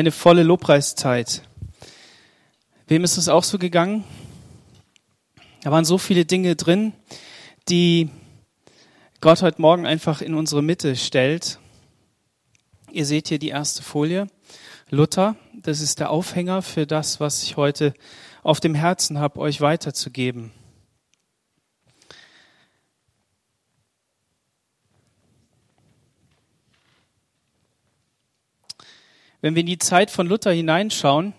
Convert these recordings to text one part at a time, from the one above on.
eine volle Lobpreiszeit. Wem ist es auch so gegangen? Da waren so viele Dinge drin, die Gott heute Morgen einfach in unsere Mitte stellt. Ihr seht hier die erste Folie. Luther, das ist der Aufhänger für das, was ich heute auf dem Herzen habe, euch weiterzugeben. Wenn wir in die Zeit von Luther hineinschauen,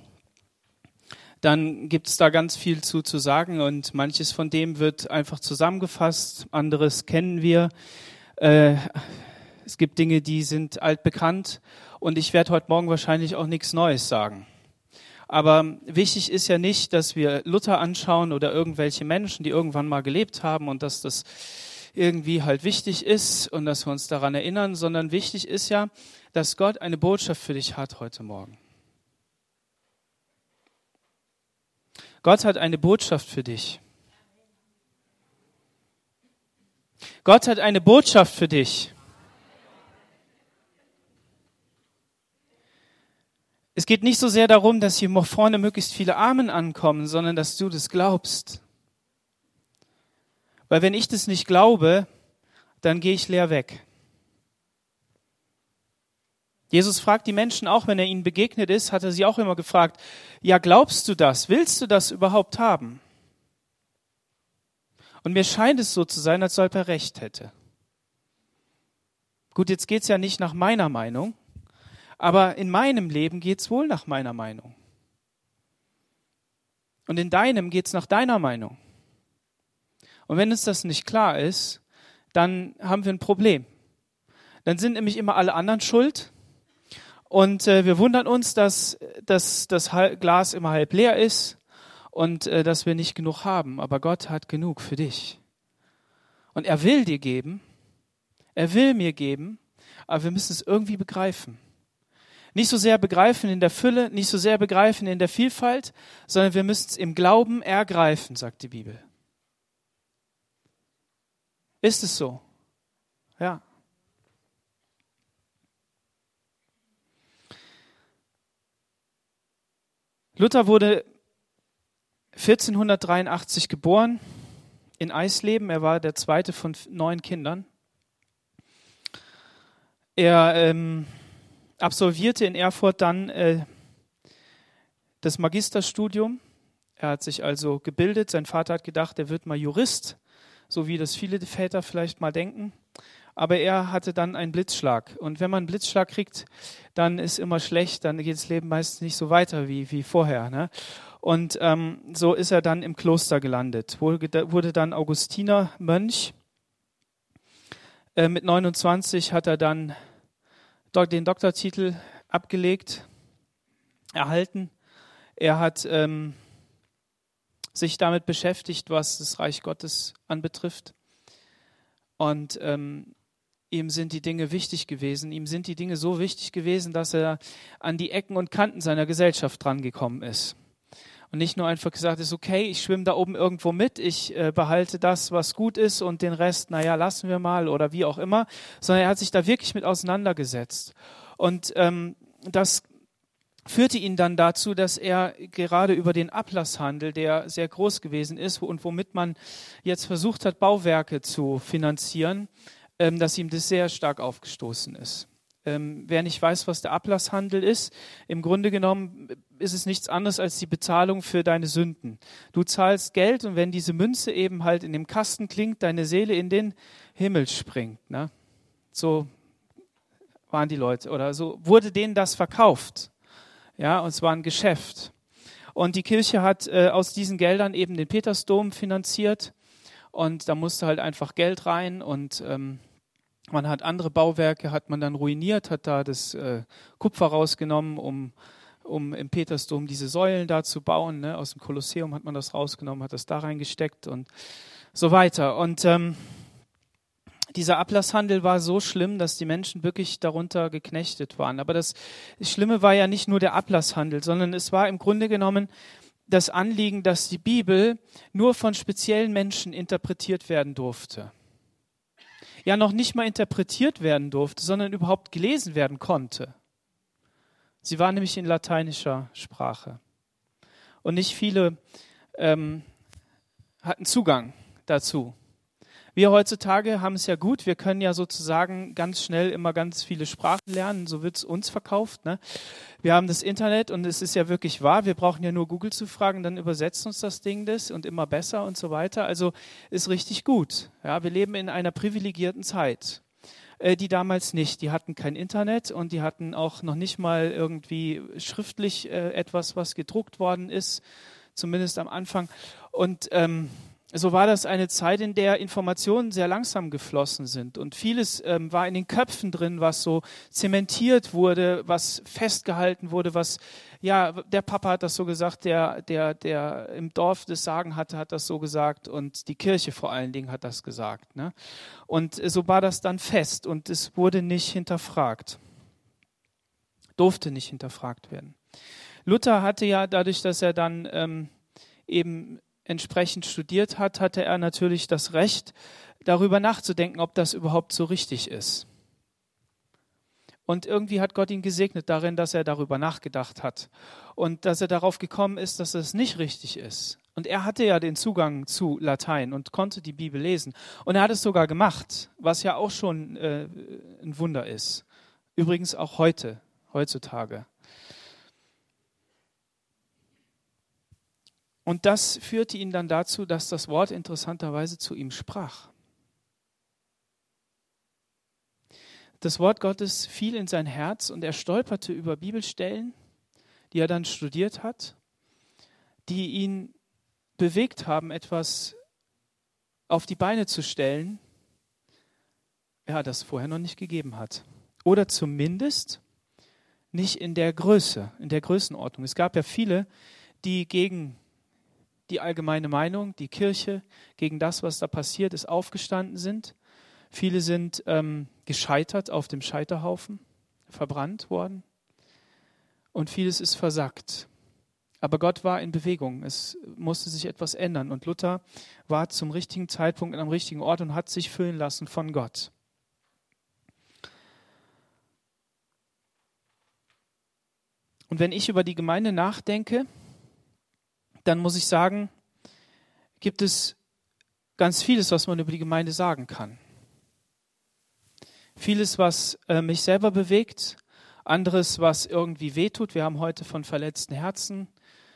dann gibt es da ganz viel zu, zu sagen und manches von dem wird einfach zusammengefasst, anderes kennen wir. Äh, es gibt Dinge, die sind altbekannt und ich werde heute Morgen wahrscheinlich auch nichts Neues sagen. Aber wichtig ist ja nicht, dass wir Luther anschauen oder irgendwelche Menschen, die irgendwann mal gelebt haben und dass das irgendwie halt wichtig ist und dass wir uns daran erinnern, sondern wichtig ist ja, dass Gott eine Botschaft für dich hat heute Morgen. Gott hat eine Botschaft für dich. Gott hat eine Botschaft für dich. Es geht nicht so sehr darum, dass hier vorne möglichst viele Armen ankommen, sondern dass du das glaubst. Weil wenn ich das nicht glaube, dann gehe ich leer weg. Jesus fragt die Menschen auch, wenn er ihnen begegnet ist, hat er sie auch immer gefragt, ja, glaubst du das? Willst du das überhaupt haben? Und mir scheint es so zu sein, als ob er recht hätte. Gut, jetzt geht's ja nicht nach meiner Meinung, aber in meinem Leben geht's wohl nach meiner Meinung. Und in deinem geht's nach deiner Meinung. Und wenn uns das nicht klar ist, dann haben wir ein Problem. Dann sind nämlich immer alle anderen schuld und äh, wir wundern uns, dass, dass das Glas immer halb leer ist und äh, dass wir nicht genug haben. Aber Gott hat genug für dich. Und er will dir geben, er will mir geben, aber wir müssen es irgendwie begreifen. Nicht so sehr begreifen in der Fülle, nicht so sehr begreifen in der Vielfalt, sondern wir müssen es im Glauben ergreifen, sagt die Bibel. Ist es so? Ja. Luther wurde 1483 geboren in Eisleben. Er war der zweite von neun Kindern. Er ähm, absolvierte in Erfurt dann äh, das Magisterstudium. Er hat sich also gebildet. Sein Vater hat gedacht, er wird mal Jurist, so wie das viele Väter vielleicht mal denken aber er hatte dann einen Blitzschlag. Und wenn man einen Blitzschlag kriegt, dann ist immer schlecht, dann geht das Leben meistens nicht so weiter wie, wie vorher. Ne? Und ähm, so ist er dann im Kloster gelandet, wurde dann Augustiner Mönch. Äh, mit 29 hat er dann den Doktortitel abgelegt, erhalten. Er hat ähm, sich damit beschäftigt, was das Reich Gottes anbetrifft. Und ähm, Ihm sind die Dinge wichtig gewesen. Ihm sind die Dinge so wichtig gewesen, dass er an die Ecken und Kanten seiner Gesellschaft drangekommen ist. Und nicht nur einfach gesagt ist, okay, ich schwimme da oben irgendwo mit, ich äh, behalte das, was gut ist und den Rest, naja, lassen wir mal oder wie auch immer, sondern er hat sich da wirklich mit auseinandergesetzt. Und ähm, das führte ihn dann dazu, dass er gerade über den Ablasshandel, der sehr groß gewesen ist und womit man jetzt versucht hat, Bauwerke zu finanzieren, ähm, dass ihm das sehr stark aufgestoßen ist. Ähm, wer nicht weiß, was der Ablasshandel ist, im Grunde genommen ist es nichts anderes als die Bezahlung für deine Sünden. Du zahlst Geld und wenn diese Münze eben halt in dem Kasten klingt, deine Seele in den Himmel springt. Ne? So waren die Leute oder so wurde denen das verkauft. Ja, und es war ein Geschäft. Und die Kirche hat äh, aus diesen Geldern eben den Petersdom finanziert und da musste halt einfach Geld rein und ähm, man hat andere Bauwerke, hat man dann ruiniert, hat da das äh, Kupfer rausgenommen, um, um im Petersdom diese Säulen da zu bauen. Ne? Aus dem Kolosseum hat man das rausgenommen, hat das da reingesteckt und so weiter. Und ähm, dieser Ablasshandel war so schlimm, dass die Menschen wirklich darunter geknechtet waren. Aber das Schlimme war ja nicht nur der Ablasshandel, sondern es war im Grunde genommen das Anliegen, dass die Bibel nur von speziellen Menschen interpretiert werden durfte ja noch nicht mal interpretiert werden durfte, sondern überhaupt gelesen werden konnte. Sie war nämlich in lateinischer Sprache. Und nicht viele ähm, hatten Zugang dazu. Wir heutzutage haben es ja gut, wir können ja sozusagen ganz schnell immer ganz viele Sprachen lernen, so wird es uns verkauft. Ne? Wir haben das Internet und es ist ja wirklich wahr, wir brauchen ja nur Google zu fragen, dann übersetzt uns das Ding das und immer besser und so weiter. Also ist richtig gut. Ja, wir leben in einer privilegierten Zeit äh, die damals nicht. Die hatten kein Internet und die hatten auch noch nicht mal irgendwie schriftlich äh, etwas, was gedruckt worden ist, zumindest am Anfang. Und ähm, so war das eine Zeit, in der Informationen sehr langsam geflossen sind und vieles ähm, war in den Köpfen drin, was so zementiert wurde, was festgehalten wurde, was ja der Papa hat das so gesagt, der der der im Dorf das Sagen hatte, hat das so gesagt und die Kirche vor allen Dingen hat das gesagt. Ne? Und so war das dann fest und es wurde nicht hinterfragt, durfte nicht hinterfragt werden. Luther hatte ja dadurch, dass er dann ähm, eben entsprechend studiert hat, hatte er natürlich das Recht, darüber nachzudenken, ob das überhaupt so richtig ist. Und irgendwie hat Gott ihn gesegnet darin, dass er darüber nachgedacht hat und dass er darauf gekommen ist, dass es nicht richtig ist. Und er hatte ja den Zugang zu Latein und konnte die Bibel lesen. Und er hat es sogar gemacht, was ja auch schon äh, ein Wunder ist. Übrigens auch heute, heutzutage. Und das führte ihn dann dazu, dass das Wort interessanterweise zu ihm sprach. Das Wort Gottes fiel in sein Herz und er stolperte über Bibelstellen, die er dann studiert hat, die ihn bewegt haben, etwas auf die Beine zu stellen, ja, das vorher noch nicht gegeben hat. Oder zumindest nicht in der Größe, in der Größenordnung. Es gab ja viele, die gegen die allgemeine Meinung, die Kirche gegen das, was da passiert ist, aufgestanden sind. Viele sind ähm, gescheitert auf dem Scheiterhaufen, verbrannt worden. Und vieles ist versackt. Aber Gott war in Bewegung. Es musste sich etwas ändern. Und Luther war zum richtigen Zeitpunkt am richtigen Ort und hat sich füllen lassen von Gott. Und wenn ich über die Gemeinde nachdenke, dann muss ich sagen, gibt es ganz vieles, was man über die Gemeinde sagen kann. Vieles, was äh, mich selber bewegt, anderes, was irgendwie wehtut. Wir haben heute von verletzten Herzen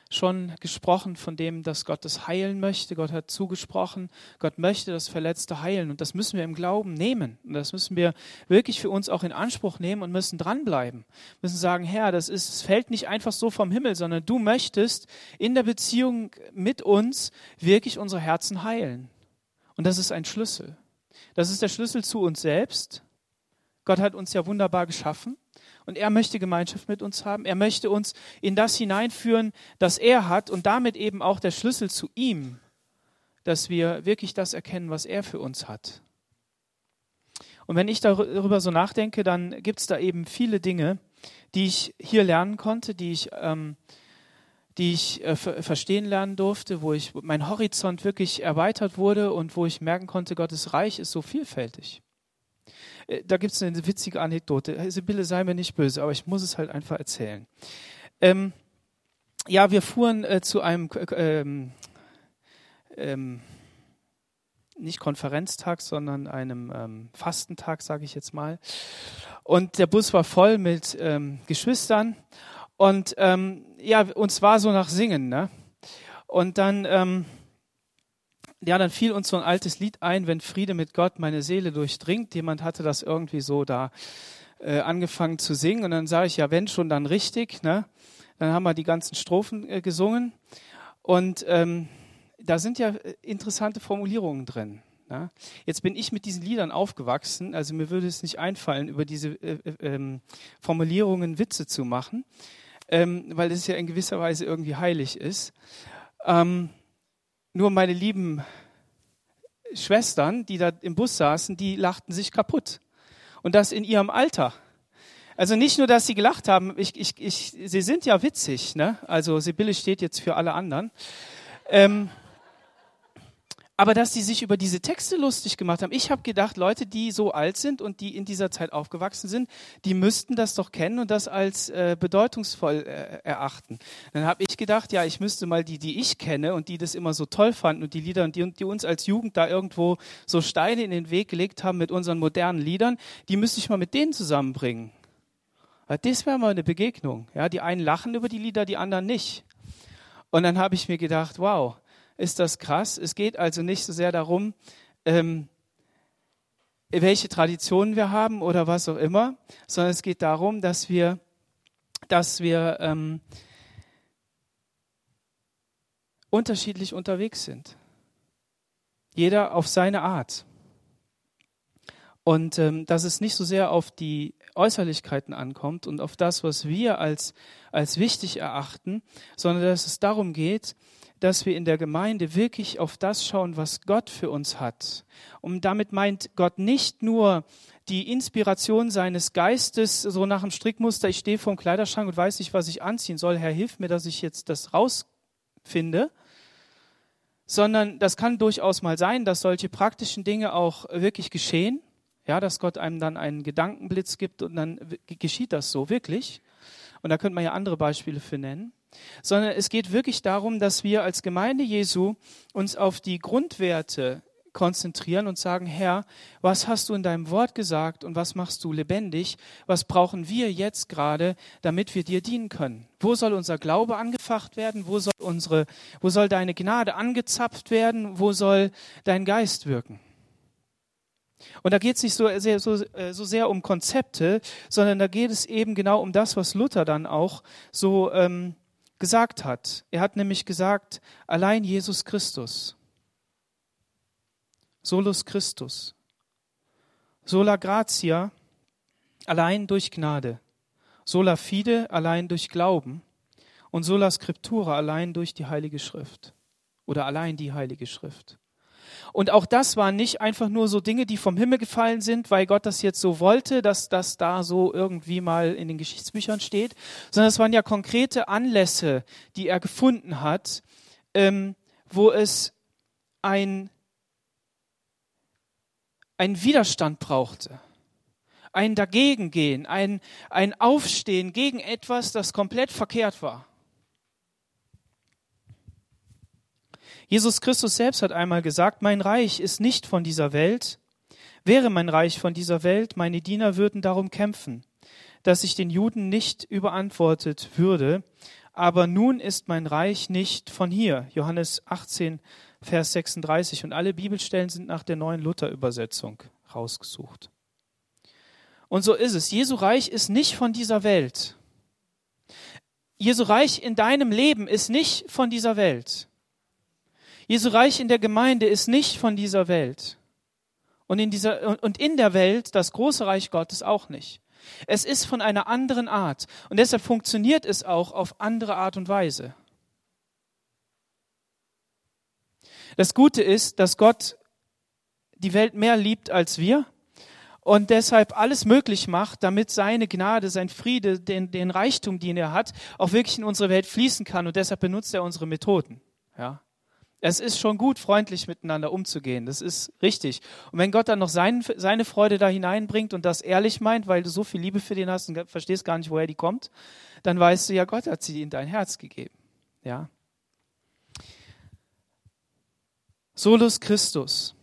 schon gesprochen von dem, dass Gott das heilen möchte. Gott hat zugesprochen, Gott möchte das Verletzte heilen. Und das müssen wir im Glauben nehmen. Und das müssen wir wirklich für uns auch in Anspruch nehmen und müssen dranbleiben. Wir müssen sagen, Herr, das ist, es fällt nicht einfach so vom Himmel, sondern du möchtest in der Beziehung mit uns wirklich unsere Herzen heilen. Und das ist ein Schlüssel. Das ist der Schlüssel zu uns selbst. Gott hat uns ja wunderbar geschaffen. Und er möchte Gemeinschaft mit uns haben. Er möchte uns in das hineinführen, das er hat und damit eben auch der Schlüssel zu ihm, dass wir wirklich das erkennen, was er für uns hat. Und wenn ich darüber so nachdenke, dann gibt es da eben viele Dinge, die ich hier lernen konnte, die ich, ähm, die ich äh, verstehen lernen durfte, wo ich mein Horizont wirklich erweitert wurde und wo ich merken konnte, Gottes Reich ist so vielfältig. Äh, da gibt es eine witzige Anekdote. Sibylle, sei mir nicht böse, aber ich muss es halt einfach erzählen. Ähm, ja, wir fuhren äh, zu einem ähm, ähm, nicht Konferenztag, sondern einem ähm, Fastentag, sage ich jetzt mal. Und der Bus war voll mit ähm, Geschwistern. Und ähm, ja, uns war so nach Singen. Ne? Und dann ähm, ja, dann fiel uns so ein altes Lied ein, wenn Friede mit Gott meine Seele durchdringt. Jemand hatte das irgendwie so da äh, angefangen zu singen und dann sage ich, ja, wenn schon, dann richtig. Ne? Dann haben wir die ganzen Strophen äh, gesungen und ähm, da sind ja äh, interessante Formulierungen drin. Ne? Jetzt bin ich mit diesen Liedern aufgewachsen, also mir würde es nicht einfallen, über diese äh, äh, ähm, Formulierungen Witze zu machen, ähm, weil es ja in gewisser Weise irgendwie heilig ist. Ähm, nur meine lieben Schwestern, die da im Bus saßen, die lachten sich kaputt. Und das in ihrem Alter. Also nicht nur, dass sie gelacht haben, ich, ich, ich, sie sind ja witzig. Ne? Also Sibylle steht jetzt für alle anderen. Ähm, aber dass sie sich über diese Texte lustig gemacht haben. Ich habe gedacht, Leute, die so alt sind und die in dieser Zeit aufgewachsen sind, die müssten das doch kennen und das als äh, bedeutungsvoll äh, erachten. Dann habe ich gedacht, ja, ich müsste mal die, die ich kenne und die das immer so toll fanden und die Lieder und die, die uns als Jugend da irgendwo so Steine in den Weg gelegt haben mit unseren modernen Liedern, die müsste ich mal mit denen zusammenbringen. Das wäre mal eine Begegnung. Ja, die einen lachen über die Lieder, die anderen nicht. Und dann habe ich mir gedacht, wow, ist das krass. Es geht also nicht so sehr darum, ähm, welche Traditionen wir haben oder was auch immer, sondern es geht darum, dass wir, dass wir ähm, unterschiedlich unterwegs sind. Jeder auf seine Art. Und ähm, dass es nicht so sehr auf die Äußerlichkeiten ankommt und auf das, was wir als, als wichtig erachten, sondern dass es darum geht, dass wir in der Gemeinde wirklich auf das schauen, was Gott für uns hat. Und damit meint Gott nicht nur die Inspiration seines Geistes, so nach dem Strickmuster, ich stehe vor dem Kleiderschrank und weiß nicht, was ich anziehen soll. Herr, hilf mir, dass ich jetzt das rausfinde. Sondern das kann durchaus mal sein, dass solche praktischen Dinge auch wirklich geschehen. Ja, dass Gott einem dann einen Gedankenblitz gibt und dann geschieht das so wirklich. Und da könnte man ja andere Beispiele für nennen sondern es geht wirklich darum, dass wir als Gemeinde Jesu uns auf die Grundwerte konzentrieren und sagen, Herr, was hast du in deinem Wort gesagt und was machst du lebendig? Was brauchen wir jetzt gerade, damit wir dir dienen können? Wo soll unser Glaube angefacht werden? Wo soll unsere, wo soll deine Gnade angezapft werden? Wo soll dein Geist wirken? Und da geht es nicht so sehr, so, äh, so sehr um Konzepte, sondern da geht es eben genau um das, was Luther dann auch so ähm, gesagt hat. Er hat nämlich gesagt, allein Jesus Christus, solus Christus, sola gratia, allein durch Gnade, sola fide, allein durch Glauben. Und sola scriptura, allein durch die Heilige Schrift. Oder allein die Heilige Schrift. Und auch das waren nicht einfach nur so Dinge, die vom Himmel gefallen sind, weil Gott das jetzt so wollte, dass das da so irgendwie mal in den Geschichtsbüchern steht, sondern es waren ja konkrete Anlässe, die er gefunden hat, ähm, wo es ein, ein Widerstand brauchte ein Dagegengehen, ein, ein Aufstehen gegen etwas, das komplett verkehrt war. Jesus Christus selbst hat einmal gesagt, mein Reich ist nicht von dieser Welt. Wäre mein Reich von dieser Welt, meine Diener würden darum kämpfen, dass ich den Juden nicht überantwortet würde. Aber nun ist mein Reich nicht von hier. Johannes 18, Vers 36. Und alle Bibelstellen sind nach der neuen Luther-Übersetzung rausgesucht. Und so ist es. Jesu Reich ist nicht von dieser Welt. Jesu Reich in deinem Leben ist nicht von dieser Welt. Jesu Reich in der Gemeinde ist nicht von dieser Welt. Und in, dieser, und in der Welt das große Reich Gottes auch nicht. Es ist von einer anderen Art. Und deshalb funktioniert es auch auf andere Art und Weise. Das Gute ist, dass Gott die Welt mehr liebt als wir und deshalb alles möglich macht, damit seine Gnade, sein Friede, den, den Reichtum, den er hat, auch wirklich in unsere Welt fließen kann. Und deshalb benutzt er unsere Methoden. Ja. Es ist schon gut, freundlich miteinander umzugehen. Das ist richtig. Und wenn Gott dann noch sein, seine Freude da hineinbringt und das ehrlich meint, weil du so viel Liebe für den hast und verstehst gar nicht, woher die kommt, dann weißt du ja, Gott hat sie in dein Herz gegeben. Ja. Solus Christus.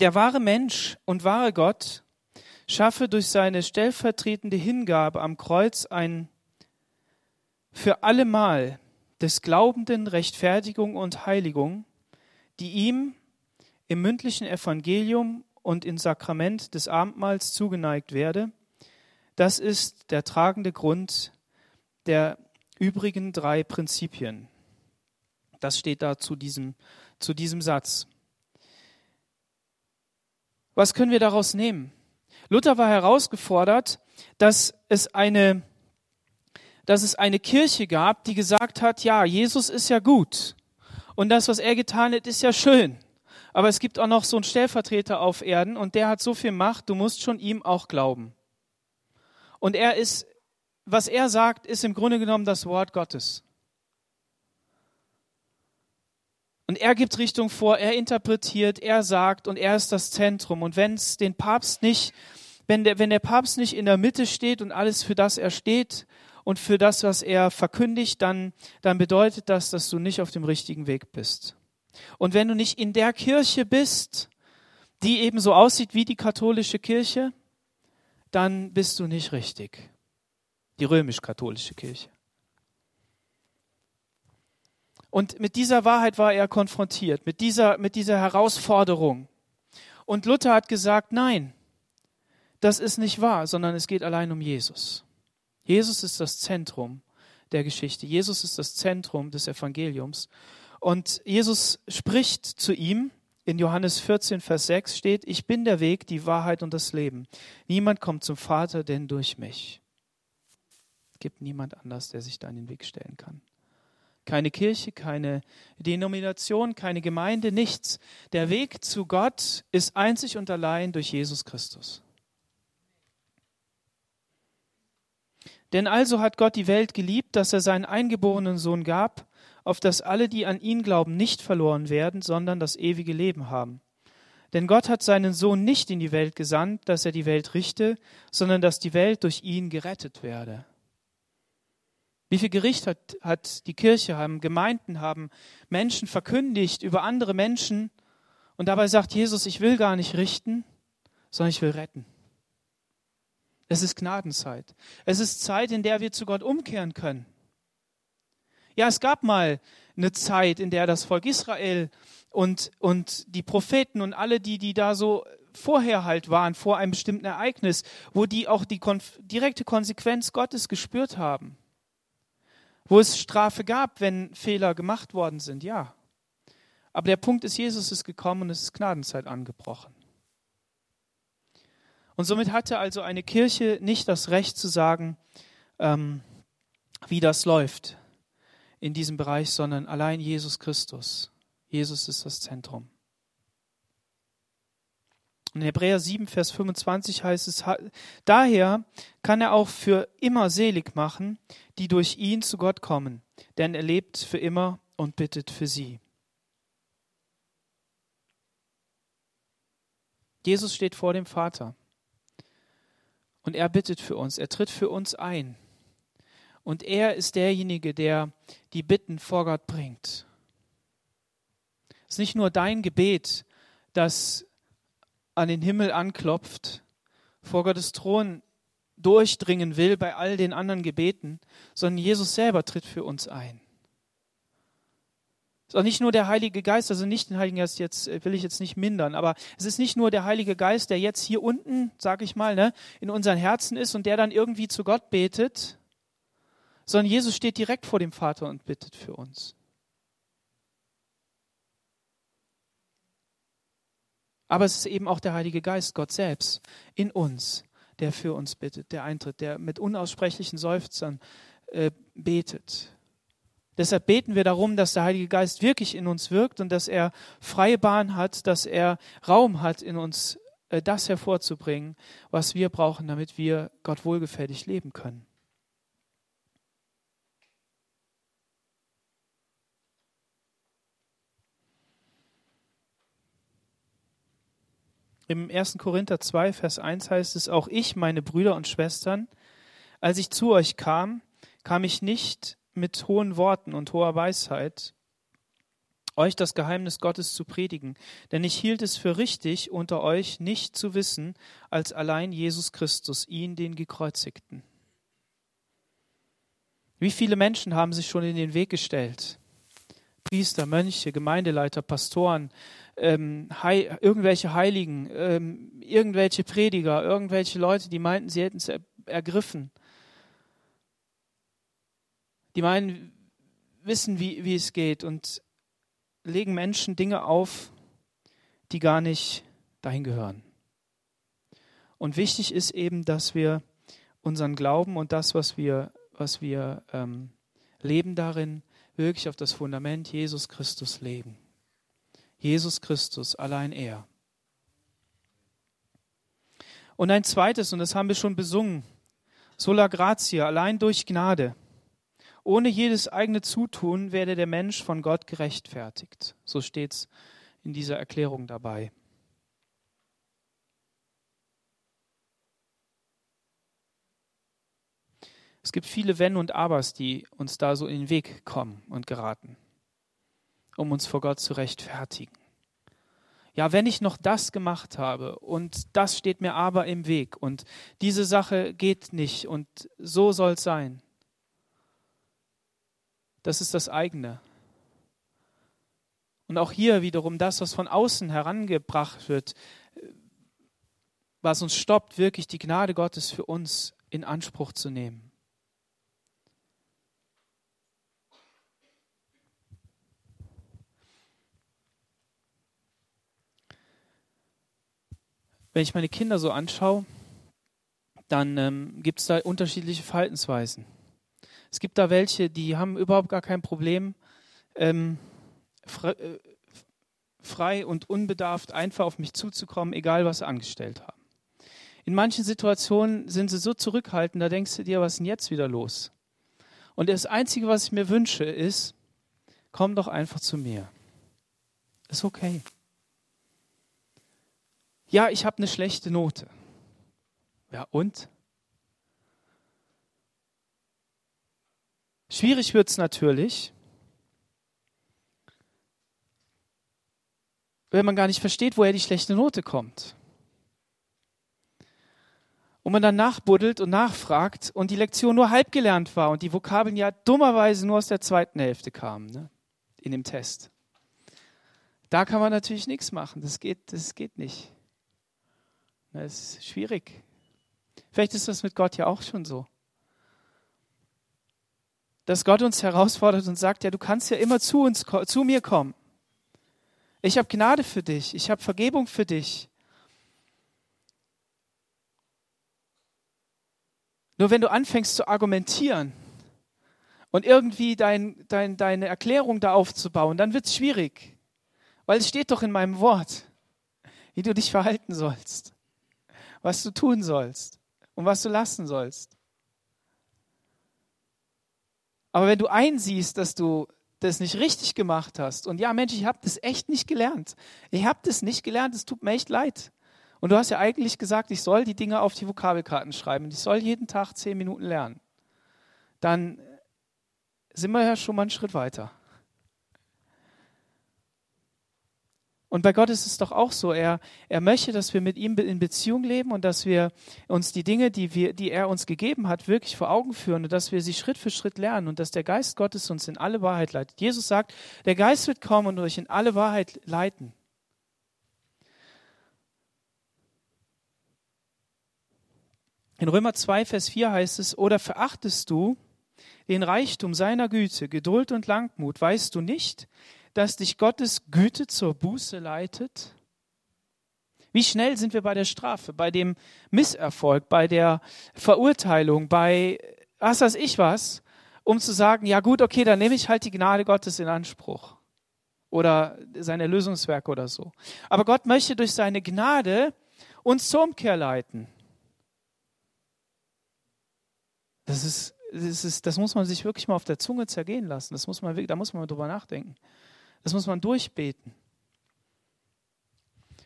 Der wahre Mensch und wahre Gott schaffe durch seine stellvertretende Hingabe am Kreuz ein für allemal des Glaubenden Rechtfertigung und Heiligung, die ihm im mündlichen Evangelium und im Sakrament des Abendmahls zugeneigt werde, das ist der tragende Grund der übrigen drei Prinzipien. Das steht da zu diesem, zu diesem Satz. Was können wir daraus nehmen? Luther war herausgefordert, dass es eine dass es eine Kirche gab, die gesagt hat, ja, Jesus ist ja gut und das, was er getan hat, ist ja schön. Aber es gibt auch noch so einen Stellvertreter auf Erden und der hat so viel Macht, du musst schon ihm auch glauben. Und er ist, was er sagt, ist im Grunde genommen das Wort Gottes. Und er gibt Richtung vor, er interpretiert, er sagt und er ist das Zentrum. Und wenn es den Papst nicht, wenn der, wenn der Papst nicht in der Mitte steht und alles für das er steht und für das, was er verkündigt, dann, dann bedeutet das, dass du nicht auf dem richtigen Weg bist. Und wenn du nicht in der Kirche bist, die eben so aussieht wie die katholische Kirche, dann bist du nicht richtig. Die römisch-katholische Kirche. Und mit dieser Wahrheit war er konfrontiert, mit dieser, mit dieser Herausforderung. Und Luther hat gesagt, nein, das ist nicht wahr, sondern es geht allein um Jesus. Jesus ist das Zentrum der Geschichte. Jesus ist das Zentrum des Evangeliums. Und Jesus spricht zu ihm, in Johannes 14, Vers 6 steht, ich bin der Weg, die Wahrheit und das Leben. Niemand kommt zum Vater, denn durch mich. Es gibt niemand anders, der sich da in den Weg stellen kann. Keine Kirche, keine Denomination, keine Gemeinde, nichts. Der Weg zu Gott ist einzig und allein durch Jesus Christus. Denn also hat Gott die Welt geliebt, dass er seinen eingeborenen Sohn gab, auf dass alle, die an ihn glauben, nicht verloren werden, sondern das ewige Leben haben. Denn Gott hat seinen Sohn nicht in die Welt gesandt, dass er die Welt richte, sondern dass die Welt durch ihn gerettet werde. Wie viel Gericht hat, hat die Kirche, haben Gemeinden, haben Menschen verkündigt über andere Menschen und dabei sagt Jesus, ich will gar nicht richten, sondern ich will retten. Es ist Gnadenzeit. Es ist Zeit, in der wir zu Gott umkehren können. Ja, es gab mal eine Zeit, in der das Volk Israel und, und die Propheten und alle, die, die da so vorher halt waren, vor einem bestimmten Ereignis, wo die auch die konf direkte Konsequenz Gottes gespürt haben. Wo es Strafe gab, wenn Fehler gemacht worden sind, ja. Aber der Punkt ist, Jesus ist gekommen und es ist Gnadenzeit angebrochen. Und somit hatte also eine Kirche nicht das Recht zu sagen, ähm, wie das läuft in diesem Bereich, sondern allein Jesus Christus. Jesus ist das Zentrum. In Hebräer 7, Vers 25 heißt es, daher kann er auch für immer selig machen, die durch ihn zu Gott kommen, denn er lebt für immer und bittet für sie. Jesus steht vor dem Vater und er bittet für uns, er tritt für uns ein. Und er ist derjenige, der die Bitten vor Gott bringt. Es ist nicht nur dein Gebet, das an den Himmel anklopft, vor Gottes Thron durchdringen will bei all den anderen Gebeten, sondern Jesus selber tritt für uns ein. Es ist auch nicht nur der Heilige Geist, also nicht den Heiligen Geist jetzt will ich jetzt nicht mindern, aber es ist nicht nur der Heilige Geist, der jetzt hier unten, sag ich mal, ne, in unseren Herzen ist und der dann irgendwie zu Gott betet, sondern Jesus steht direkt vor dem Vater und bittet für uns. Aber es ist eben auch der Heilige Geist, Gott selbst, in uns, der für uns bittet, der eintritt, der mit unaussprechlichen Seufzern äh, betet. Deshalb beten wir darum, dass der Heilige Geist wirklich in uns wirkt und dass er freie Bahn hat, dass er Raum hat, in uns äh, das hervorzubringen, was wir brauchen, damit wir Gott wohlgefällig leben können. Im 1. Korinther 2, Vers 1 heißt es, auch ich, meine Brüder und Schwestern, als ich zu euch kam, kam ich nicht mit hohen Worten und hoher Weisheit, euch das Geheimnis Gottes zu predigen, denn ich hielt es für richtig, unter euch nicht zu wissen, als allein Jesus Christus, ihn, den Gekreuzigten. Wie viele Menschen haben sich schon in den Weg gestellt? Priester, Mönche, Gemeindeleiter, Pastoren, ähm, Hei irgendwelche Heiligen, ähm, irgendwelche Prediger, irgendwelche Leute, die meinten, sie hätten es er ergriffen. Die meinen, wissen, wie, wie es geht und legen Menschen Dinge auf, die gar nicht dahin gehören. Und wichtig ist eben, dass wir unseren Glauben und das, was wir, was wir ähm, leben darin, wirklich auf das Fundament Jesus Christus legen. Jesus Christus, allein er. Und ein zweites, und das haben wir schon besungen, sola gratia, allein durch Gnade. Ohne jedes eigene Zutun werde der Mensch von Gott gerechtfertigt. So steht es in dieser Erklärung dabei. Es gibt viele Wenn und Abers, die uns da so in den Weg kommen und geraten, um uns vor Gott zu rechtfertigen. Ja, wenn ich noch das gemacht habe und das steht mir aber im Weg und diese Sache geht nicht und so soll es sein. Das ist das eigene. Und auch hier wiederum das, was von außen herangebracht wird, was uns stoppt, wirklich die Gnade Gottes für uns in Anspruch zu nehmen. wenn ich meine Kinder so anschaue, dann ähm, gibt es da unterschiedliche Verhaltensweisen. Es gibt da welche, die haben überhaupt gar kein Problem, ähm, frei, äh, frei und unbedarft einfach auf mich zuzukommen, egal was sie angestellt haben. In manchen Situationen sind sie so zurückhaltend, da denkst du dir, was ist denn jetzt wieder los? Und das Einzige, was ich mir wünsche, ist, komm doch einfach zu mir. Ist okay ja, ich habe eine schlechte Note. Ja, und? Schwierig wird es natürlich, wenn man gar nicht versteht, woher die schlechte Note kommt. Und man dann nachbuddelt und nachfragt und die Lektion nur halb gelernt war und die Vokabeln ja dummerweise nur aus der zweiten Hälfte kamen, ne, in dem Test. Da kann man natürlich nichts machen. Das geht, das geht nicht. Das ist schwierig. Vielleicht ist das mit Gott ja auch schon so. Dass Gott uns herausfordert und sagt, ja, du kannst ja immer zu uns, zu mir kommen. Ich habe Gnade für dich. Ich habe Vergebung für dich. Nur wenn du anfängst zu argumentieren und irgendwie dein, dein, deine Erklärung da aufzubauen, dann wird es schwierig. Weil es steht doch in meinem Wort, wie du dich verhalten sollst was du tun sollst und was du lassen sollst. Aber wenn du einsiehst, dass du das nicht richtig gemacht hast und ja, Mensch, ich habe das echt nicht gelernt. Ich habe das nicht gelernt, es tut mir echt leid. Und du hast ja eigentlich gesagt, ich soll die Dinge auf die Vokabelkarten schreiben ich soll jeden Tag zehn Minuten lernen. Dann sind wir ja schon mal einen Schritt weiter. Und bei Gott ist es doch auch so. Er, er möchte, dass wir mit ihm in Beziehung leben und dass wir uns die Dinge, die, wir, die er uns gegeben hat, wirklich vor Augen führen und dass wir sie Schritt für Schritt lernen und dass der Geist Gottes uns in alle Wahrheit leitet. Jesus sagt, der Geist wird kommen und euch in alle Wahrheit leiten. In Römer 2, Vers 4 heißt es, oder verachtest du den Reichtum seiner Güte, Geduld und Langmut, weißt du nicht, dass dich Gottes Güte zur Buße leitet? Wie schnell sind wir bei der Strafe, bei dem Misserfolg, bei der Verurteilung, bei was weiß ich was, um zu sagen, ja gut, okay, dann nehme ich halt die Gnade Gottes in Anspruch oder sein Erlösungswerk oder so. Aber Gott möchte durch seine Gnade uns zur Umkehr leiten. Das ist, das ist, das muss man sich wirklich mal auf der Zunge zergehen lassen. Das muss man, da muss man drüber nachdenken. Das muss man durchbeten.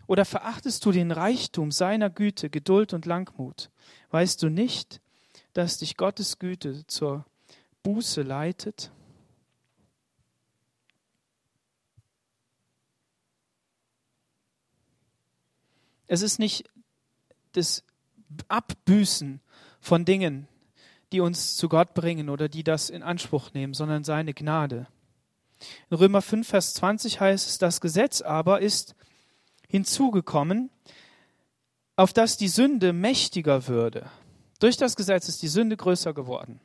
Oder verachtest du den Reichtum seiner Güte, Geduld und Langmut? Weißt du nicht, dass dich Gottes Güte zur Buße leitet? Es ist nicht das Abbüßen von Dingen, die uns zu Gott bringen oder die das in Anspruch nehmen, sondern seine Gnade. In Römer 5, Vers 20 heißt es, das Gesetz aber ist hinzugekommen, auf das die Sünde mächtiger würde. Durch das Gesetz ist die Sünde größer geworden.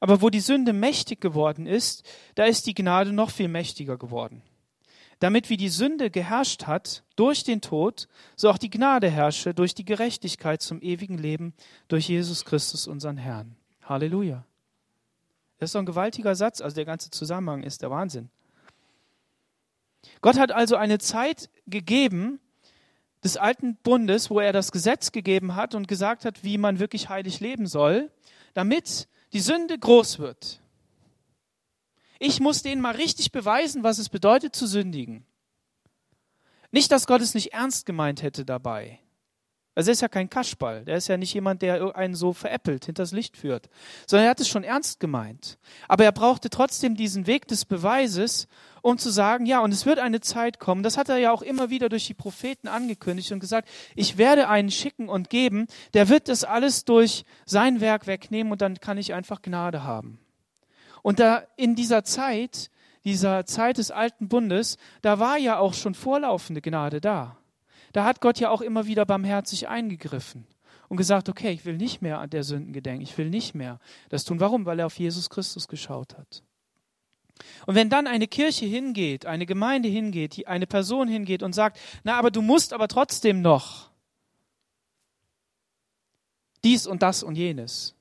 Aber wo die Sünde mächtig geworden ist, da ist die Gnade noch viel mächtiger geworden. Damit wie die Sünde geherrscht hat durch den Tod, so auch die Gnade herrsche durch die Gerechtigkeit zum ewigen Leben durch Jesus Christus, unseren Herrn. Halleluja. Das ist doch ein gewaltiger Satz, also der ganze Zusammenhang ist der Wahnsinn. Gott hat also eine Zeit gegeben des alten Bundes, wo er das Gesetz gegeben hat und gesagt hat, wie man wirklich heilig leben soll, damit die Sünde groß wird. Ich muss denen mal richtig beweisen, was es bedeutet zu sündigen. Nicht, dass Gott es nicht ernst gemeint hätte dabei. Also er ist ja kein Kaschball, der ist ja nicht jemand, der einen so veräppelt, hinters Licht führt, sondern er hat es schon ernst gemeint. Aber er brauchte trotzdem diesen Weg des Beweises, um zu sagen, ja, und es wird eine Zeit kommen, das hat er ja auch immer wieder durch die Propheten angekündigt und gesagt, ich werde einen schicken und geben, der wird das alles durch sein Werk wegnehmen und dann kann ich einfach Gnade haben. Und da in dieser Zeit, dieser Zeit des alten Bundes, da war ja auch schon vorlaufende Gnade da da hat Gott ja auch immer wieder barmherzig eingegriffen und gesagt, okay, ich will nicht mehr an der Sünden gedenken, ich will nicht mehr das tun. Warum? Weil er auf Jesus Christus geschaut hat. Und wenn dann eine Kirche hingeht, eine Gemeinde hingeht, eine Person hingeht und sagt, na, aber du musst aber trotzdem noch dies und das und jenes,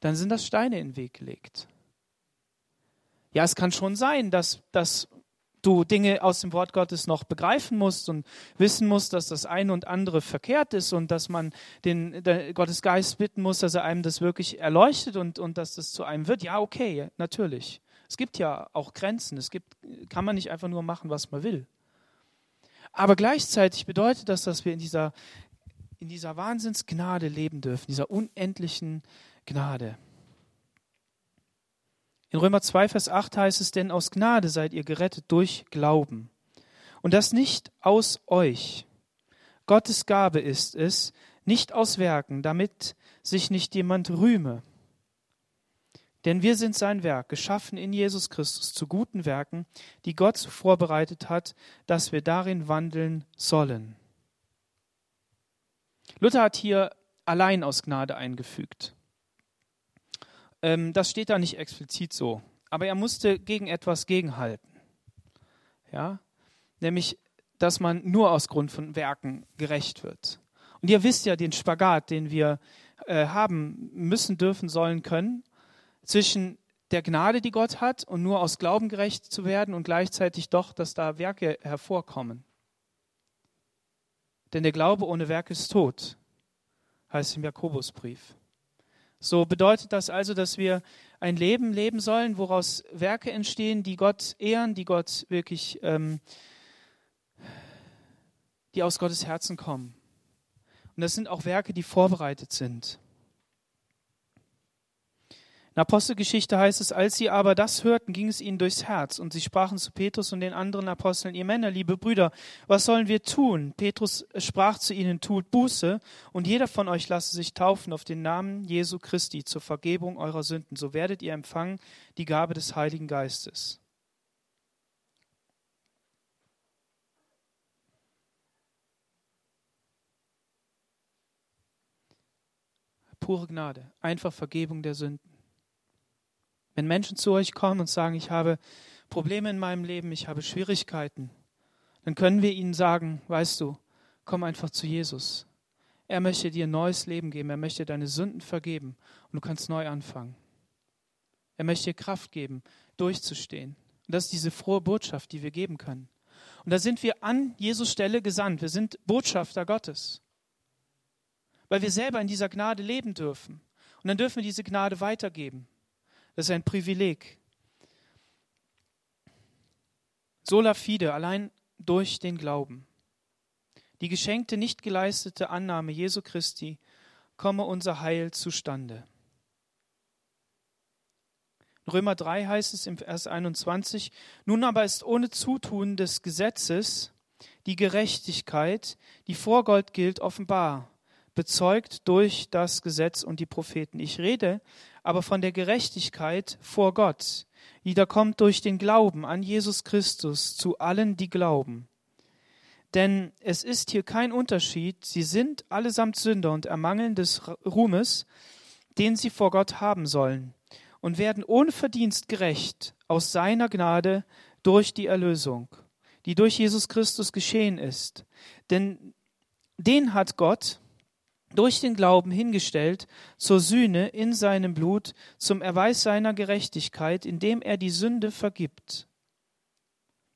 dann sind das Steine in den Weg gelegt. Ja, es kann schon sein, dass, dass du Dinge aus dem Wort Gottes noch begreifen musst und wissen musst, dass das eine und andere verkehrt ist und dass man den Gottes Geist bitten muss, dass er einem das wirklich erleuchtet und, und dass das zu einem wird. Ja, okay, natürlich. Es gibt ja auch Grenzen. Es gibt, kann man nicht einfach nur machen, was man will. Aber gleichzeitig bedeutet das, dass wir in dieser, in dieser Wahnsinnsgnade leben dürfen, dieser unendlichen Gnade. In Römer 2, Vers 8 heißt es, denn aus Gnade seid ihr gerettet durch Glauben. Und das nicht aus euch. Gottes Gabe ist es, nicht aus Werken, damit sich nicht jemand rühme. Denn wir sind sein Werk, geschaffen in Jesus Christus zu guten Werken, die Gott vorbereitet hat, dass wir darin wandeln sollen. Luther hat hier allein aus Gnade eingefügt. Ähm, das steht da nicht explizit so. Aber er musste gegen etwas gegenhalten. Ja? Nämlich, dass man nur aus Grund von Werken gerecht wird. Und ihr wisst ja den Spagat, den wir äh, haben müssen, dürfen, sollen, können, zwischen der Gnade, die Gott hat, und nur aus Glauben gerecht zu werden und gleichzeitig doch, dass da Werke hervorkommen. Denn der Glaube ohne Werk ist tot, heißt im Jakobusbrief. So bedeutet das also, dass wir ein Leben leben sollen, woraus Werke entstehen, die Gott ehren, die Gott wirklich, ähm, die aus Gottes Herzen kommen. Und das sind auch Werke, die vorbereitet sind. In Apostelgeschichte heißt es, als sie aber das hörten, ging es ihnen durchs Herz und sie sprachen zu Petrus und den anderen Aposteln, ihr Männer, liebe Brüder, was sollen wir tun? Petrus sprach zu ihnen, tut Buße und jeder von euch lasse sich taufen auf den Namen Jesu Christi zur Vergebung eurer Sünden, so werdet ihr empfangen die Gabe des Heiligen Geistes. Pure Gnade, einfach Vergebung der Sünden. Wenn Menschen zu euch kommen und sagen, ich habe Probleme in meinem Leben, ich habe Schwierigkeiten, dann können wir ihnen sagen, weißt du, komm einfach zu Jesus. Er möchte dir ein neues Leben geben, er möchte deine Sünden vergeben und du kannst neu anfangen. Er möchte dir Kraft geben, durchzustehen. Und das ist diese frohe Botschaft, die wir geben können. Und da sind wir an Jesus Stelle gesandt. Wir sind Botschafter Gottes. Weil wir selber in dieser Gnade leben dürfen. Und dann dürfen wir diese Gnade weitergeben. Das ist ein Privileg. Sola fide, allein durch den Glauben. Die geschenkte, nicht geleistete Annahme Jesu Christi komme unser Heil zustande. In Römer 3 heißt es im Vers 21, nun aber ist ohne Zutun des Gesetzes die Gerechtigkeit, die vor Gott gilt, offenbar, bezeugt durch das Gesetz und die Propheten. Ich rede aber von der Gerechtigkeit vor Gott, die da kommt durch den Glauben an Jesus Christus zu allen, die glauben. Denn es ist hier kein Unterschied, sie sind allesamt Sünder und ermangeln des Ruhmes, den sie vor Gott haben sollen, und werden ohne Verdienst gerecht aus seiner Gnade durch die Erlösung, die durch Jesus Christus geschehen ist. Denn den hat Gott, durch den Glauben hingestellt zur Sühne in seinem Blut, zum Erweis seiner Gerechtigkeit, indem er die Sünde vergibt.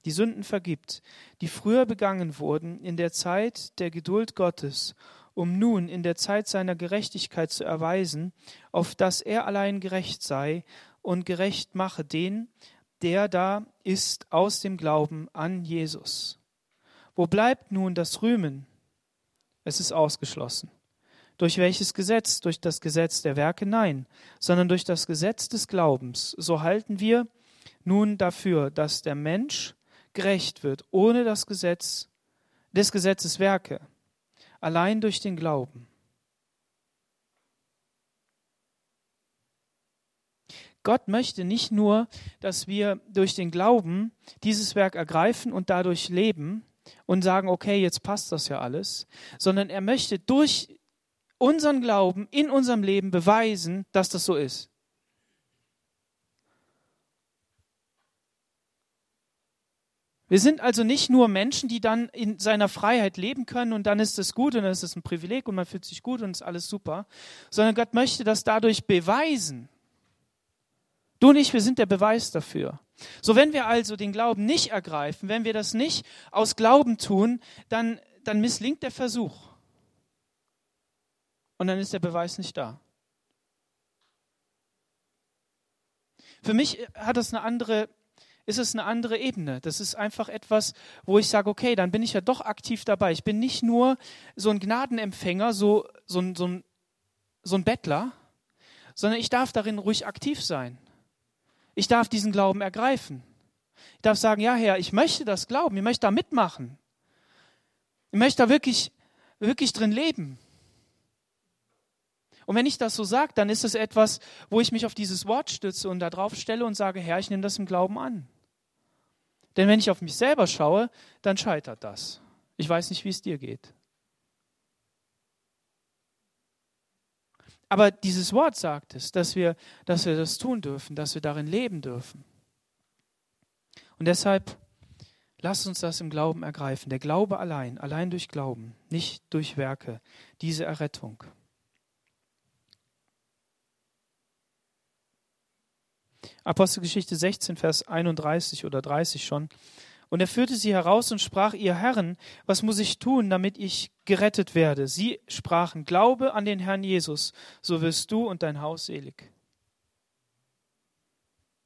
Die Sünden vergibt, die früher begangen wurden in der Zeit der Geduld Gottes, um nun in der Zeit seiner Gerechtigkeit zu erweisen, auf dass er allein gerecht sei und gerecht mache den, der da ist aus dem Glauben an Jesus. Wo bleibt nun das Rühmen? Es ist ausgeschlossen. Durch welches Gesetz? Durch das Gesetz der Werke? Nein, sondern durch das Gesetz des Glaubens. So halten wir nun dafür, dass der Mensch gerecht wird, ohne das Gesetz des Gesetzes Werke, allein durch den Glauben. Gott möchte nicht nur, dass wir durch den Glauben dieses Werk ergreifen und dadurch leben und sagen, okay, jetzt passt das ja alles, sondern er möchte durch unseren Glauben in unserem Leben beweisen, dass das so ist. Wir sind also nicht nur Menschen, die dann in seiner Freiheit leben können und dann ist es gut und dann ist es ein Privileg und man fühlt sich gut und ist alles super, sondern Gott möchte das dadurch beweisen. Du und ich, wir sind der Beweis dafür. So, wenn wir also den Glauben nicht ergreifen, wenn wir das nicht aus Glauben tun, dann, dann misslingt der Versuch. Und dann ist der Beweis nicht da. Für mich hat das eine andere, ist es eine andere Ebene. Das ist einfach etwas, wo ich sage, okay, dann bin ich ja doch aktiv dabei. Ich bin nicht nur so ein Gnadenempfänger, so, so, ein, so, ein, so ein Bettler, sondern ich darf darin ruhig aktiv sein. Ich darf diesen Glauben ergreifen. Ich darf sagen, ja Herr, ich möchte das glauben, ich möchte da mitmachen. Ich möchte da wirklich, wirklich drin leben. Und wenn ich das so sage, dann ist es etwas, wo ich mich auf dieses Wort stütze und da drauf stelle und sage, Herr, ich nehme das im Glauben an. Denn wenn ich auf mich selber schaue, dann scheitert das. Ich weiß nicht, wie es dir geht. Aber dieses Wort sagt es, dass wir, dass wir das tun dürfen, dass wir darin leben dürfen. Und deshalb lasst uns das im Glauben ergreifen. Der Glaube allein, allein durch Glauben, nicht durch Werke, diese Errettung. Apostelgeschichte 16, Vers 31 oder 30 schon. Und er führte sie heraus und sprach, ihr Herren, was muss ich tun, damit ich gerettet werde? Sie sprachen, Glaube an den Herrn Jesus, so wirst du und dein Haus selig.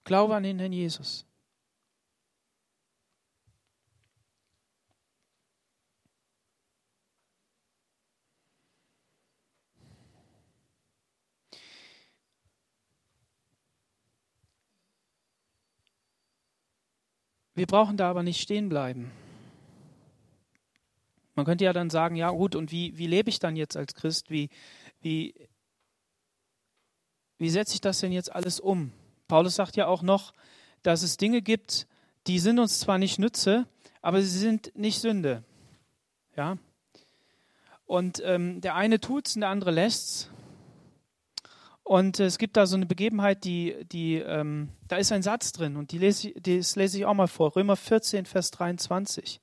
Glaube an den Herrn Jesus. Wir brauchen da aber nicht stehen bleiben. Man könnte ja dann sagen, ja gut, und wie, wie lebe ich dann jetzt als Christ? Wie, wie, wie setze ich das denn jetzt alles um? Paulus sagt ja auch noch, dass es Dinge gibt, die sind uns zwar nicht Nütze, aber sie sind nicht Sünde. Ja? Und ähm, der eine tut es und der andere lässt es. Und es gibt da so eine Begebenheit, die, die, ähm, da ist ein Satz drin und die lese, das lese ich auch mal vor. Römer 14, Vers 23.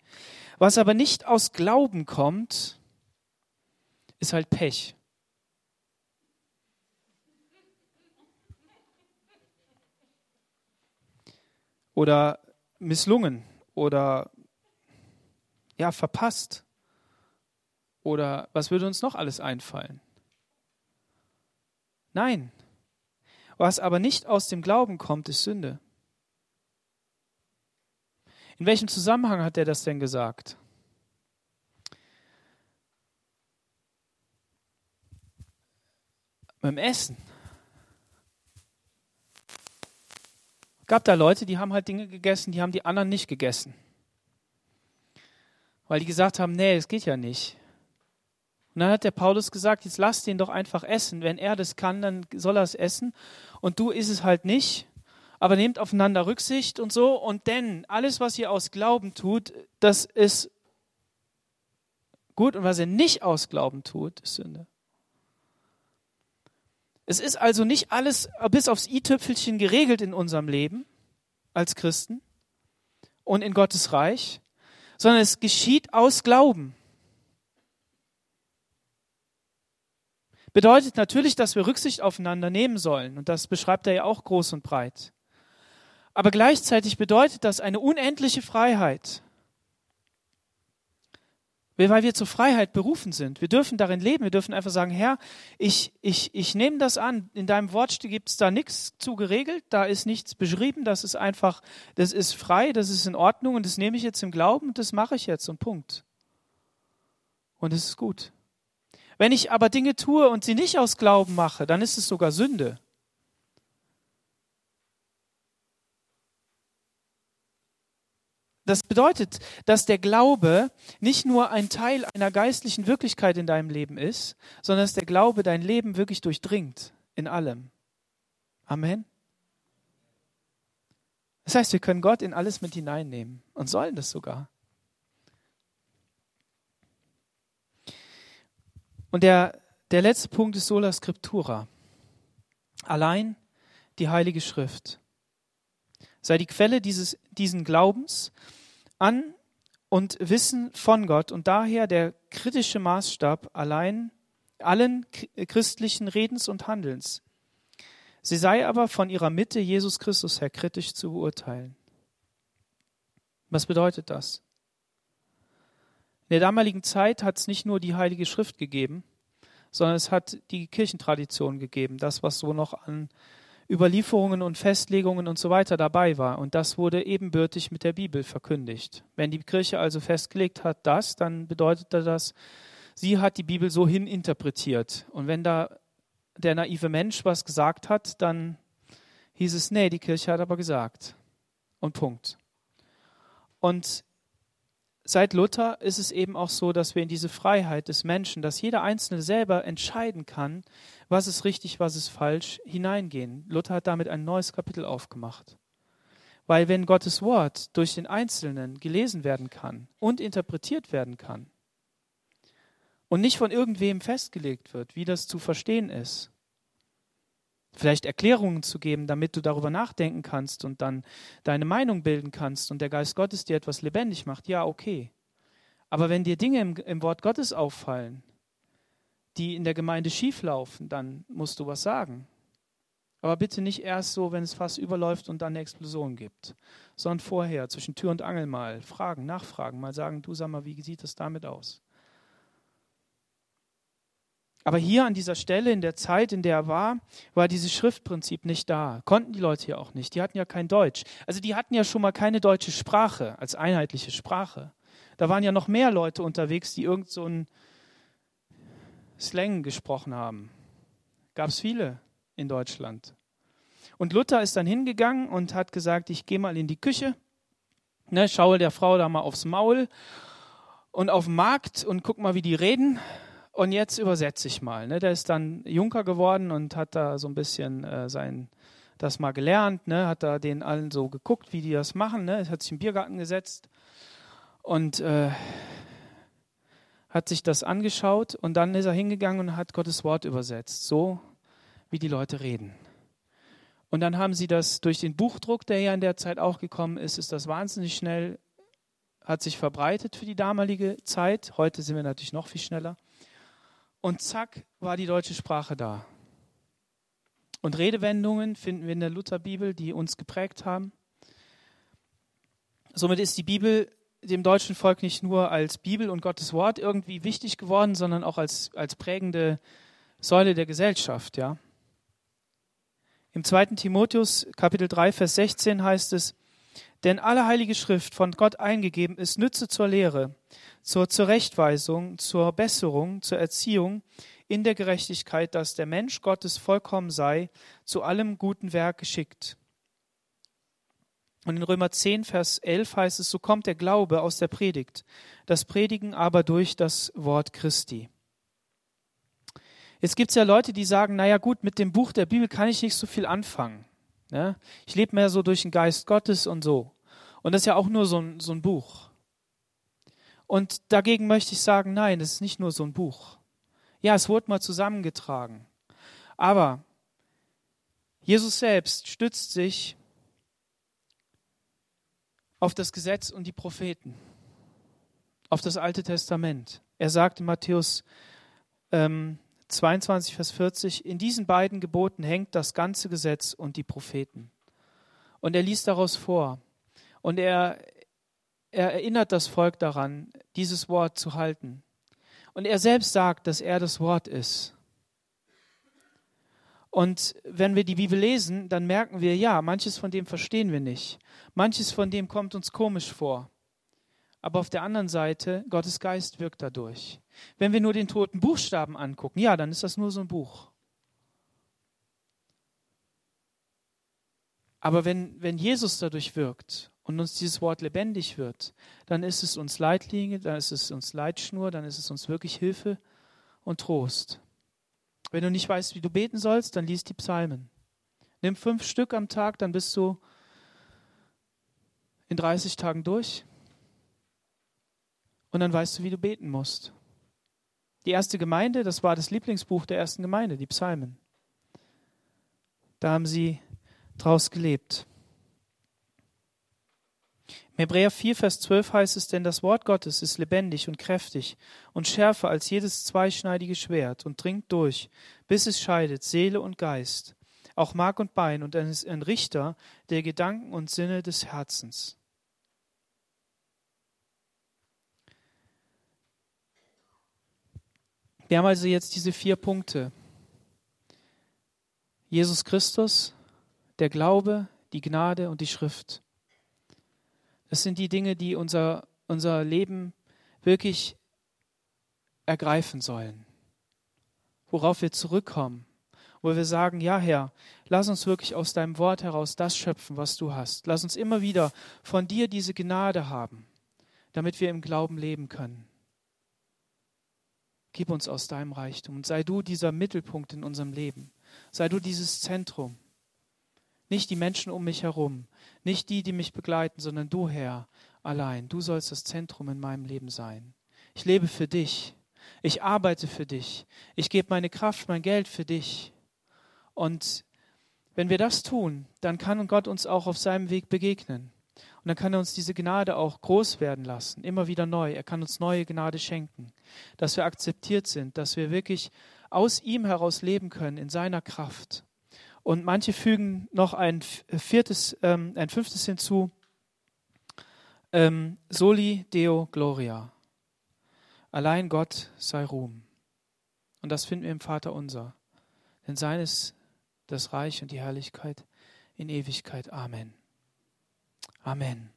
Was aber nicht aus Glauben kommt, ist halt Pech. Oder misslungen oder ja, verpasst. Oder was würde uns noch alles einfallen? Nein. Was aber nicht aus dem Glauben kommt, ist Sünde. In welchem Zusammenhang hat er das denn gesagt? Beim Essen. gab da Leute, die haben halt Dinge gegessen, die haben die anderen nicht gegessen. Weil die gesagt haben, nee, es geht ja nicht. Und dann hat der Paulus gesagt, jetzt lass den doch einfach essen. Wenn er das kann, dann soll er es essen. Und du isst es halt nicht. Aber nehmt aufeinander Rücksicht und so. Und denn alles, was ihr aus Glauben tut, das ist gut. Und was ihr nicht aus Glauben tut, ist Sünde. Es ist also nicht alles bis aufs i-Tüpfelchen geregelt in unserem Leben als Christen und in Gottes Reich, sondern es geschieht aus Glauben. Bedeutet natürlich, dass wir Rücksicht aufeinander nehmen sollen. Und das beschreibt er ja auch groß und breit. Aber gleichzeitig bedeutet das eine unendliche Freiheit. weil wir zur Freiheit berufen sind. Wir dürfen darin leben. Wir dürfen einfach sagen, Herr, ich, ich, ich nehme das an. In deinem Wort gibt es da nichts zu geregelt. Da ist nichts beschrieben. Das ist einfach, das ist frei, das ist in Ordnung und das nehme ich jetzt im Glauben und das mache ich jetzt und Punkt. Und es ist gut. Wenn ich aber Dinge tue und sie nicht aus Glauben mache, dann ist es sogar Sünde. Das bedeutet, dass der Glaube nicht nur ein Teil einer geistlichen Wirklichkeit in deinem Leben ist, sondern dass der Glaube dein Leben wirklich durchdringt in allem. Amen. Das heißt, wir können Gott in alles mit hineinnehmen und sollen das sogar. Und der, der letzte Punkt ist Sola Scriptura. Allein die Heilige Schrift sei die Quelle dieses, diesen Glaubens an und Wissen von Gott und daher der kritische Maßstab allein allen christlichen Redens und Handelns. Sie sei aber von ihrer Mitte Jesus Christus her kritisch zu beurteilen. Was bedeutet das? In der damaligen Zeit hat es nicht nur die Heilige Schrift gegeben, sondern es hat die Kirchentradition gegeben, das, was so noch an Überlieferungen und Festlegungen und so weiter dabei war. Und das wurde ebenbürtig mit der Bibel verkündigt. Wenn die Kirche also festgelegt hat, das, dann bedeutete das, sie hat die Bibel so hin interpretiert. Und wenn da der naive Mensch was gesagt hat, dann hieß es, nee, die Kirche hat aber gesagt. Und Punkt. Und seit Luther ist es eben auch so, dass wir in diese Freiheit des Menschen, dass jeder Einzelne selber entscheiden kann, was ist richtig, was ist falsch, hineingehen. Luther hat damit ein neues Kapitel aufgemacht. Weil wenn Gottes Wort durch den Einzelnen gelesen werden kann und interpretiert werden kann und nicht von irgendwem festgelegt wird, wie das zu verstehen ist, vielleicht Erklärungen zu geben, damit du darüber nachdenken kannst und dann deine Meinung bilden kannst und der Geist Gottes dir etwas lebendig macht, ja, okay. Aber wenn dir Dinge im, im Wort Gottes auffallen, die in der Gemeinde schieflaufen, dann musst du was sagen. Aber bitte nicht erst so, wenn es fast überläuft und dann eine Explosion gibt, sondern vorher, zwischen Tür und Angel mal fragen, nachfragen, mal sagen, du sag mal, wie sieht es damit aus? Aber hier an dieser Stelle, in der Zeit, in der er war, war dieses Schriftprinzip nicht da. Konnten die Leute hier auch nicht. Die hatten ja kein Deutsch. Also die hatten ja schon mal keine deutsche Sprache als einheitliche Sprache. Da waren ja noch mehr Leute unterwegs, die irgend so ein Slang gesprochen haben. Gab es viele in Deutschland. Und Luther ist dann hingegangen und hat gesagt, ich gehe mal in die Küche, ne, schaue der Frau da mal aufs Maul und auf den Markt und guck mal, wie die reden. Und jetzt übersetze ich mal. Ne? Der ist dann Junker geworden und hat da so ein bisschen äh, sein, das mal gelernt, ne? hat da den allen so geguckt, wie die das machen. Ne? Hat sich im Biergarten gesetzt und äh, hat sich das angeschaut und dann ist er hingegangen und hat Gottes Wort übersetzt, so wie die Leute reden. Und dann haben sie das durch den Buchdruck, der ja in der Zeit auch gekommen ist, ist das wahnsinnig schnell, hat sich verbreitet für die damalige Zeit. Heute sind wir natürlich noch viel schneller. Und zack, war die deutsche Sprache da. Und Redewendungen finden wir in der Lutherbibel, die uns geprägt haben. Somit ist die Bibel dem deutschen Volk nicht nur als Bibel und Gottes Wort irgendwie wichtig geworden, sondern auch als, als prägende Säule der Gesellschaft. Ja. Im 2. Timotheus Kapitel 3, Vers 16 heißt es, denn alle heilige Schrift von Gott eingegeben ist, nütze zur Lehre, zur Zurechtweisung, zur Besserung, zur Erziehung in der Gerechtigkeit, dass der Mensch Gottes vollkommen sei, zu allem guten Werk geschickt. Und in Römer 10, Vers 11 heißt es, so kommt der Glaube aus der Predigt, das Predigen aber durch das Wort Christi. Jetzt gibt es ja Leute, die sagen, naja gut, mit dem Buch der Bibel kann ich nicht so viel anfangen. Ja? Ich lebe mehr so durch den Geist Gottes und so. Und das ist ja auch nur so ein, so ein Buch. Und dagegen möchte ich sagen, nein, es ist nicht nur so ein Buch. Ja, es wurde mal zusammengetragen. Aber Jesus selbst stützt sich auf das Gesetz und die Propheten, auf das Alte Testament. Er sagt in Matthäus ähm, 22, Vers 40, in diesen beiden Geboten hängt das ganze Gesetz und die Propheten. Und er liest daraus vor. Und er, er erinnert das Volk daran, dieses Wort zu halten. Und er selbst sagt, dass er das Wort ist. Und wenn wir die Bibel lesen, dann merken wir, ja, manches von dem verstehen wir nicht. Manches von dem kommt uns komisch vor. Aber auf der anderen Seite, Gottes Geist wirkt dadurch. Wenn wir nur den toten Buchstaben angucken, ja, dann ist das nur so ein Buch. Aber wenn, wenn Jesus dadurch wirkt und uns dieses Wort lebendig wird, dann ist es uns Leitlinie, dann ist es uns Leitschnur, dann ist es uns wirklich Hilfe und Trost. Wenn du nicht weißt, wie du beten sollst, dann liest die Psalmen. Nimm fünf Stück am Tag, dann bist du in 30 Tagen durch. Und dann weißt du, wie du beten musst. Die erste Gemeinde, das war das Lieblingsbuch der ersten Gemeinde, die Psalmen. Da haben sie draus gelebt. Im Hebräer 4, Vers 12 heißt es, denn das Wort Gottes ist lebendig und kräftig und schärfer als jedes zweischneidige Schwert und dringt durch, bis es scheidet Seele und Geist, auch Mark und Bein und ist ein Richter der Gedanken und Sinne des Herzens. Wir haben also jetzt diese vier Punkte. Jesus Christus, der Glaube, die Gnade und die Schrift. Das sind die Dinge, die unser, unser Leben wirklich ergreifen sollen, worauf wir zurückkommen, wo wir sagen, ja Herr, lass uns wirklich aus deinem Wort heraus das schöpfen, was du hast. Lass uns immer wieder von dir diese Gnade haben, damit wir im Glauben leben können. Gib uns aus deinem Reichtum und sei du dieser Mittelpunkt in unserem Leben. Sei du dieses Zentrum. Nicht die Menschen um mich herum, nicht die, die mich begleiten, sondern du, Herr, allein. Du sollst das Zentrum in meinem Leben sein. Ich lebe für dich. Ich arbeite für dich. Ich gebe meine Kraft, mein Geld für dich. Und wenn wir das tun, dann kann Gott uns auch auf seinem Weg begegnen. Und dann kann er uns diese Gnade auch groß werden lassen, immer wieder neu. Er kann uns neue Gnade schenken, dass wir akzeptiert sind, dass wir wirklich aus ihm heraus leben können, in seiner Kraft. Und manche fügen noch ein viertes, ähm, ein fünftes hinzu. Ähm, Soli Deo Gloria. Allein Gott sei Ruhm. Und das finden wir im Vater unser. Denn sein ist das Reich und die Herrlichkeit in Ewigkeit. Amen. Amen.